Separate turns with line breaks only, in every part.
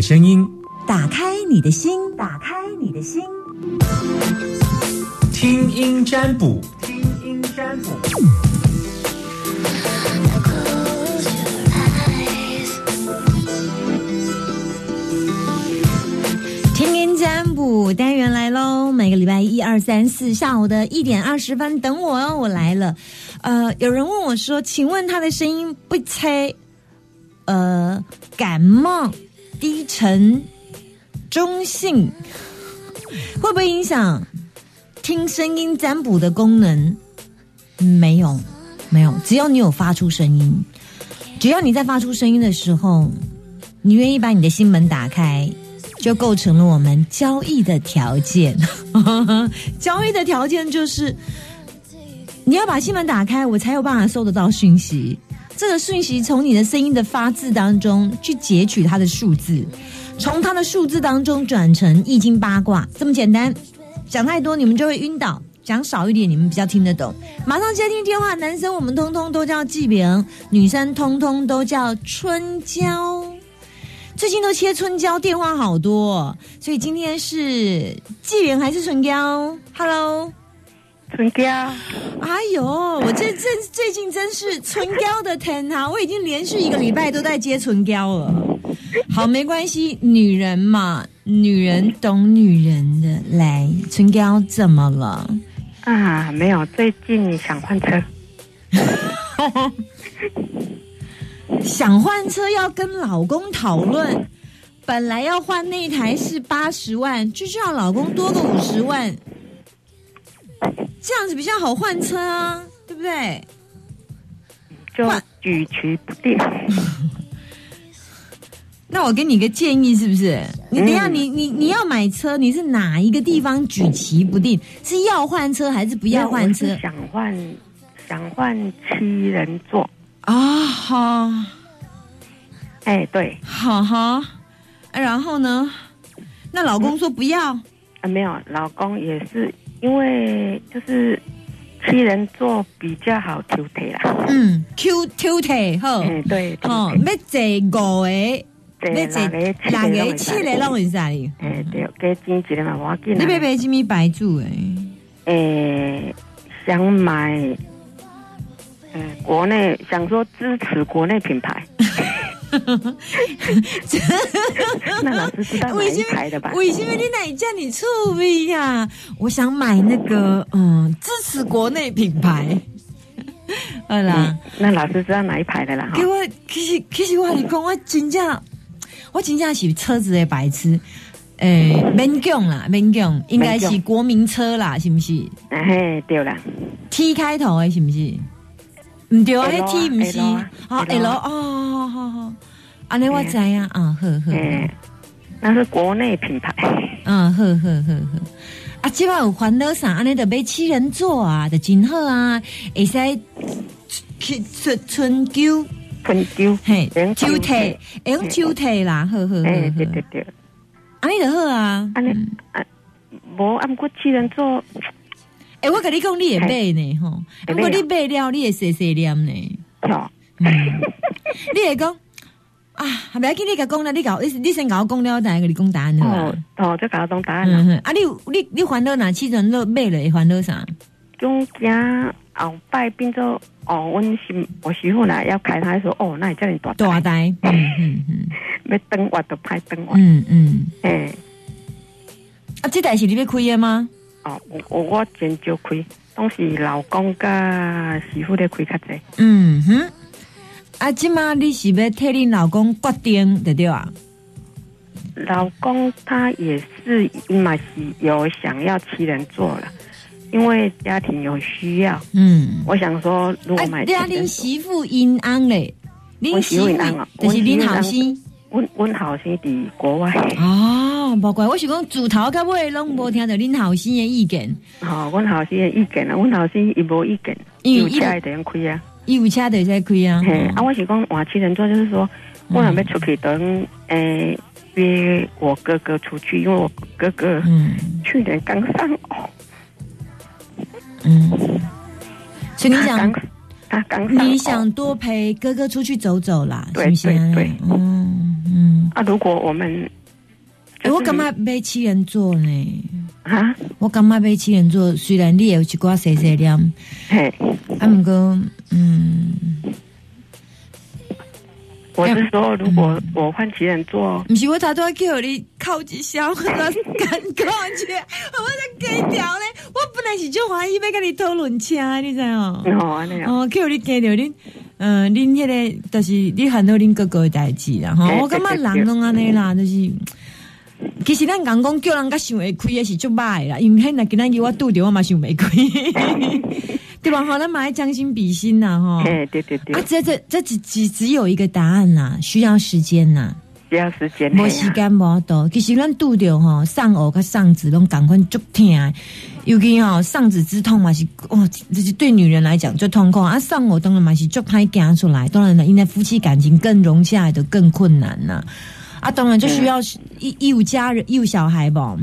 声音，
打开你的心，打开你的心，
听音占卜，听音占卜。
听音占卜单元来喽！每个礼拜一、二、三、四下午的一点二十分，等我哦，我来了。呃，有人问我说：“请问他的声音不猜？呃，感冒、低沉、中性，会不会影响听声音占卜的功能？”没有，没有，只要你有发出声音，只要你在发出声音的时候，你愿意把你的心门打开。就构成了我们交易的条件。交易的条件就是你要把心门打开，我才有办法收得到讯息。这个讯息从你的声音的发字当中去截取它的数字，从它的数字当中转成易经八卦，这么简单。讲太多你们就会晕倒，讲少一点你们比较听得懂。马上接听电话，男生我们通通都叫季饼，女生通通都叫春娇。最近都切春娇，电话好多，所以今天是纪元还是春娇？Hello，
春娇。
哎呦，我这这最近真是春娇的天啊！我已经连续一个礼拜都在接春娇了。好，没关系，女人嘛，女人懂女人的。来，春娇怎么了？
啊，没有，最近想换车。
想换车要跟老公讨论，本来要换那台是八十万，就叫老公多个五十万，这样子比较好换车啊，对不对？
就举棋不定。
那我给你个建议，是不是？你等一下，你你你要买车，你是哪一个地方举棋不定？是要换车还是不要换车？
想换，想换七人座。
啊好，
哎对，
好哈，然后呢？那老公说不要
啊？没有，老公也是因为就是七人座比较好抽腿啦。
嗯，Q 抽腿好，
对，
哦，要坐五个，
要坐
两个七个拢会啥哩？
哎对，给钱一个嘛，我紧。
你要买什么白住诶？
诶，想买。嗯，国内想说支持国内品牌，那老师知道哪一牌的吧？
为什么你哪叫你臭味呀？我想买那个，嗯，支持国内品牌。好啦，
那老师知道哪一排的啦？
给我，其实其实我你讲，我真正我真正是车子的白痴。诶，免讲啦，免讲，应该是国民车啦，是不是？
哎，对啦
，T 开头的，是不是？唔对啊，迄 T 唔是，好 L 哦，好好，安尼我知啊，啊呵呵，
那是国内品牌，
嗯呵呵呵呵，啊，即摆有烦恼啥，安尼得买七人座啊，就真好啊，会使去春春秋，
春秋，
嘿，秋。体，用秋体啦，呵呵呵，
对对对，
安尼就好啊，
安尼啊，无按过七人座。
哎，我跟你讲，你也买呢，吼！如果你买了，你也细细念呢。嗯，你也讲啊，不要紧，你甲讲了，你搞，你你先搞我讲了，再给你讲答案啦
哦，哦，再搞讲答案啦。
啊，你你你烦恼哪七种乐买了？烦恼啥？
中间后摆变做哦，我媳我媳妇呢要开台说哦，那你叫你大
大呆，嗯嗯嗯，
要等我都拍等我，
嗯嗯，
哎，
啊，这台是你要开的吗？
哦，我我真少开，当时老公跟媳妇咧开较济。
嗯哼，啊，即嘛你是要替你老公决定对对啊？
老公他也是嘛是有想要七人座了，因为家庭有需要。嗯，我想说如果买
家庭媳妇因安嘞，
您媳妇因安啊，
就是您好心。
阮阮后生伫国外
哦，无怪我是讲自头到尾拢无听到恁后生的意见。
哦，阮后生的意见啊，阮后生伊无意见，有车会这样开啊，
有车会使开啊。
嘿，啊，我是讲换七人座，就是说我还没出去等，诶，约我哥哥出去，因为我哥哥嗯。去年刚上哦，
嗯，所以你想
他刚
你想多陪哥哥出去走走啦，
对对对，
嗯。
嗯。啊，如果我们，
我干嘛买七人座呢？啊，我感觉买七人座？虽然你也有一寡细细念，嘿，啊，不过，嗯。
我是说，如果我换骑人座，
不是我他都要叫你靠一下，我敢讲去，我在给掉嘞。我本来是就怀疑要跟你讨论车，你知哦？哦，叫你给掉你，嗯，恁迄个就是你很多恁哥哥的代志啦。吼，我感觉人拢安尼啦，就是。其实咱讲讲叫人家想会开也是足歹啦，因为迄那今日我拄着我嘛想袂开。对吧？好，那买将心比心呐，哈。
哎，对对对。
啊，这这这只只只有一个答案呐，需要时间呐。
需要时间。
没时间无多，其实咱拄着吼上颚跟上子拢赶快足痛，尤其吼上子之痛嘛是哇，这是对女人来讲最痛苦啊。上颚当然嘛是足歹行出来，当然了，因为夫妻感情更融洽来的更困难呐。啊，当然就需要一一有家人，有小孩吧。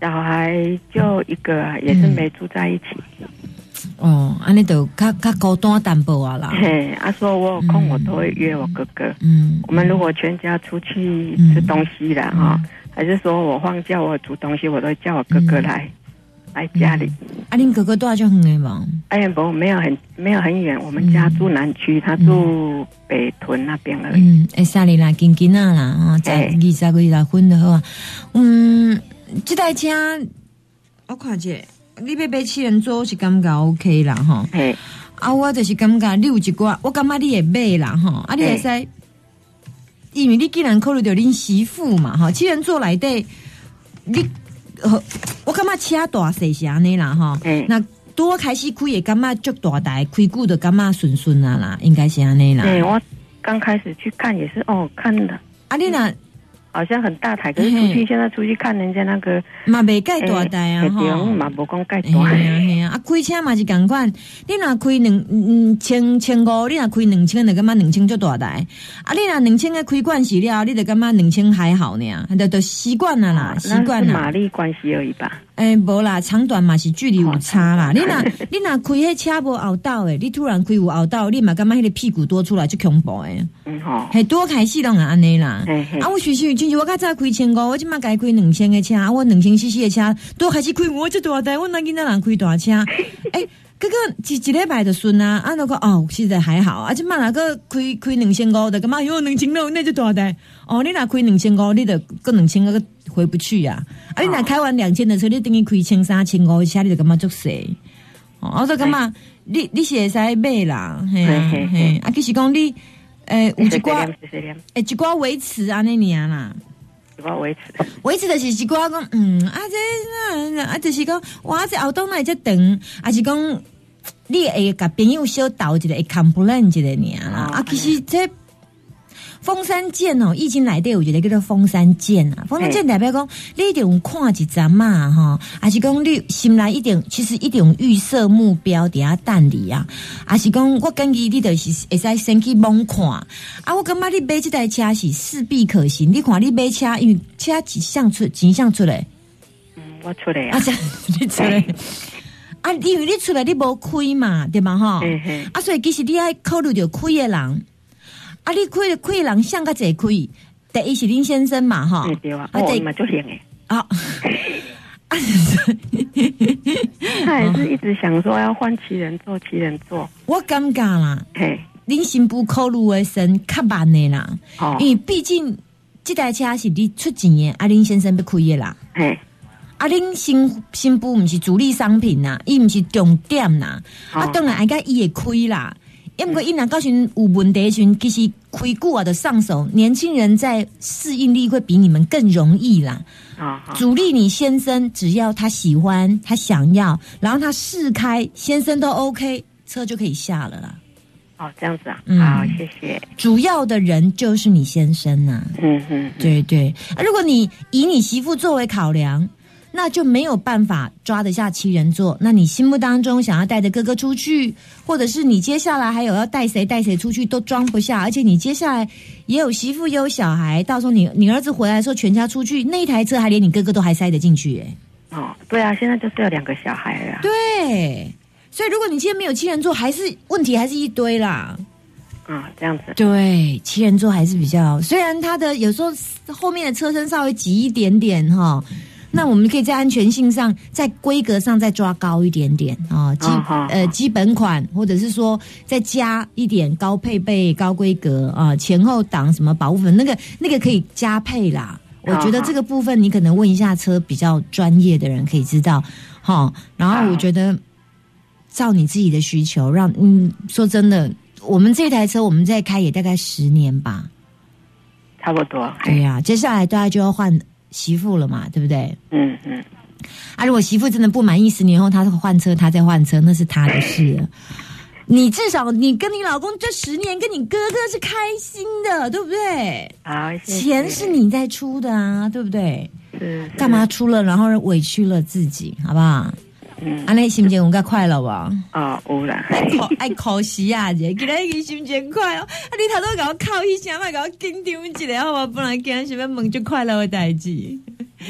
小孩就一个，也是没住在一起。
哦，安尼都较较高端淡薄啊啦。
嘿，他说我有空，我都会约我哥哥。嗯，我们如果全家出去吃东西了哈，还是说我放假我煮东西，我都叫我哥哥来来家里。
啊，恁哥哥多少就很远吗？
哎呀，不，没有很没有很远。我们家住南区，他住北屯那边而已。嗯，
哎，沙里啦，近近啊啦，啊，在二十个月婚的话，嗯，这台车我看下。你要买七人座是感觉 OK 啦哈，啊我就是感觉你有一寡，我感觉你也买啦哈，啊你会使，因为你既然考虑到恁媳妇嘛哈，七人座来的，你，我感觉车大细是安尼啦哈，那多开始开也感觉足大台，开久的感觉顺顺啊啦，应该是安尼啦。
对我刚开始去看也是哦，看的，
啊你那。
好像很大台，可是出去现在出去看人家那个
嘛未盖大台啊
哈，嘛无讲盖大。
台啊，啊开车嘛是共款，你若开两嗯千千五，你若开两千，就感觉两千就大台。啊，你若两千个开惯习了，你就感觉两千还好呢，都都习惯了啦，习惯了。
马力关系而已吧。
诶，无啦，长短嘛是距离有差啦。你若 你若开迄车无后道诶，你突然开有后道，你嘛感觉迄个屁股多出来就恐怖诶。嗯吼，系多开始拢系安尼啦。啊，我学习就是我较早开千五，我即嘛改开两千诶车，啊，我两千四四诶车多开始开我即大台，我那囡仔人开大车。诶，哥哥一一礼拜就顺啊，啊那个哦，实在还好，啊，即马那个开开两千五的，干嘛有两千六那就大台。哦，你若开两千五，你得个两千个回不去呀。啊，你若开完两千的车，你等于开千三千五，车你就感觉足细。哦，我说干嘛？你你是会使买啦，嘿嘿。啊，其实讲你。诶，有一寡，诶，一寡维持安尼年啦，
一寡维持，
维持就是一寡讲，嗯，啊这那啊，就是讲，哇，这后东来这等，啊是讲，你会甲朋友小斗一个，会 complain 一个年啦，啊，其实这。封山剑哦，易经来的，有一个叫做封山剑啊。封山剑代表讲，你一定看一阵嘛哈，还是讲你心内一定，其实一点预设目标底下等你啊，还是讲我根据你的是会使先去猛看啊。我感觉你买这台车是势必可行。你看你买车，因为车几项出，几项出来。
嗯，我出来啊，
你出来啊，因为你出来你无开嘛，对嘛吼，啊，所以其实你爱考虑着开的人。啊！你开开人像个这开，第一是林先生嘛，哈，
对啊，我嘛就行诶。啊，他也是一直想说要换七人坐，七人坐。
我尴尬啦，嘿，林新部考虑的先较慢的啦，因为毕竟这台车是你出钱的，阿林先生要开的啦，嘿，阿林新新妇不是主力商品呐，伊不是重点呐，啊，当然爱个伊也开啦。因为伊那高群有问题群，其实开久啊的上手，年轻人在适应力会比你们更容易啦。啊，主力你先生只要他喜欢，他想要，然后他试开，先生都 OK，车就可以下了啦。
哦，这样子啊，好，谢谢。
主要的人就是你先生呐。嗯哼，对对。如果你以你媳妇作为考量。那就没有办法抓得下七人座。那你心目当中想要带着哥哥出去，或者是你接下来还有要带谁带谁出去都装不下，而且你接下来也有媳妇也有小孩，到时候你你儿子回来的时候全家出去，那一台车还连你哥哥都还塞得进去哎。
哦，对啊，现在就是有两个小孩了。
对，所以如果你今天没有七人座，还是问题还是一堆啦。
啊，这样子。
对，七人座还是比较，虽然它的有时候后面的车身稍微挤一点点哈，那我们可以在安全性上、在规格上再抓高一点点啊，基呃基本款，或者是说再加一点高配备、高规格啊，前后挡什么保护粉，那个那个可以加配啦。我觉得这个部分你可能问一下车比较专业的人可以知道，哈。然后我觉得照你自己的需求，让嗯，说真的。我们这台车我们在开也大概十年吧，
差不多。
对呀，接下来大家就要换媳妇了嘛，对不对？
嗯嗯。
啊，如果媳妇真的不满意，十年后他换车，他再换车，那是他的事。你至少你跟你老公这十年，跟你哥哥是开心的，对不对？
啊，
钱是你在出的啊，对不对？
是。
干嘛出了，然后委屈了自己，好不好？嗯，安尼心情有较快乐吧？
啊，有啦。
爱可惜 啊，姐，今日伊心情快哦。啊，你头都给我靠一声，嘛给我紧张一下，好吧？本来今日想要问就快乐的代志。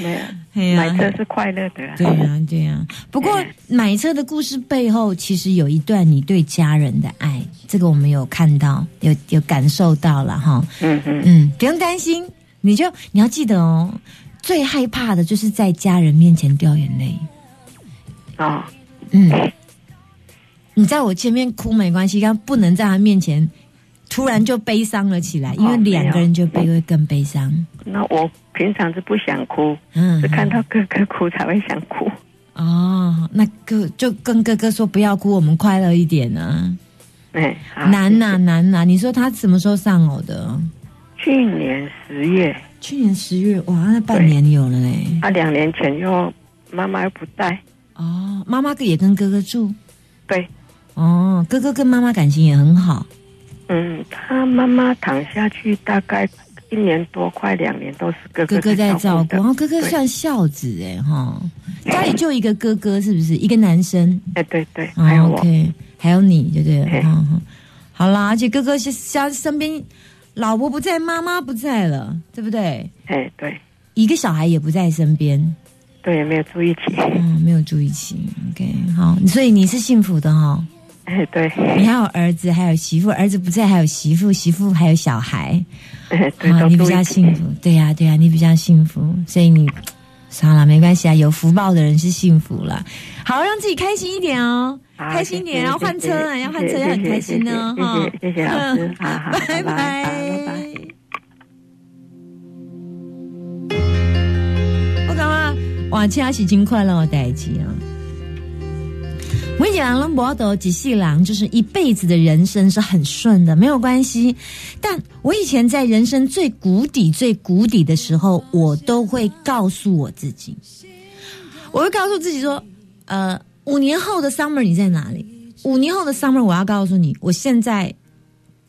没有，买车是快乐的。
对呀，对呀。不过买车的故事背后，其实有一段你对家人的爱，这个我们有看到，有有感受到了哈。
嗯嗯嗯，
不用担心，你就你要记得哦，最害怕的就是在家人面前掉眼泪。
啊，
嗯，你在我前面哭没关系，但不能在他面前突然就悲伤了起来，因为两个人就悲会更悲伤。
那我平常是不想哭，嗯，是看到哥哥哭才会想哭。
哦，那哥就跟哥哥说不要哭，我们快乐一点呢。
哎，
难呐难呐！你说他什么时候丧偶的？
去年十月。
去年十月，哇，那半年有了嘞。
他两年前又妈妈又不在。
哦，妈妈也跟哥哥住，
对，
哦，哥哥跟妈妈感情也很好。
嗯，他妈妈躺下去大概一年多，快两年都是哥
哥
哥
在照顾。然后哥哥算孝子哎哈，家里就一个哥哥是不是？一个男生？
哎，对对，还有我，
还有你，对不对？好啦，而且哥哥是家身边老婆不在，妈妈不在了，对不对？
哎，对，
一个小孩也不在身边。
对，没有住一起。
嗯，没有住一起。OK，好，所以你是幸福的哈。
哎，对。
你还有儿子，还有媳妇，儿子不在，还有媳妇，媳妇还有小孩。
哎，对，
你比较幸福。对呀，对呀，你比较幸福，所以你算了，没关系啊。有福报的人是幸福了。好，让自己开心一点哦，开心一点，然后换车啊，要换车要很开心
哦。哈，谢谢老师，拜拜。
哇，其他是真快乐的代志啊！我跟你讲，龙博斗几细郎就是一辈子的人生是很顺的，没有关系。但我以前在人生最谷底、最谷底的时候，我都会告诉我自己，我会告诉自己说：呃，五年后的 summer 你在哪里？五年后的 summer 我要告诉你，我现在。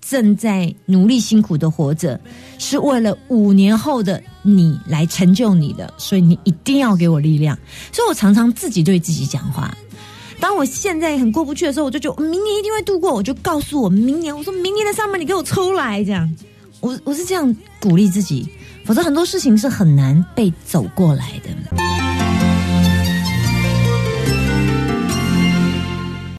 正在努力辛苦的活着，是为了五年后的你来成就你的，所以你一定要给我力量。所以我常常自己对自己讲话。当我现在很过不去的时候，我就觉得明年一定会度过，我就告诉我明年，我说明年的上面你给我抽来，这样，我我是这样鼓励自己，否则很多事情是很难被走过来的。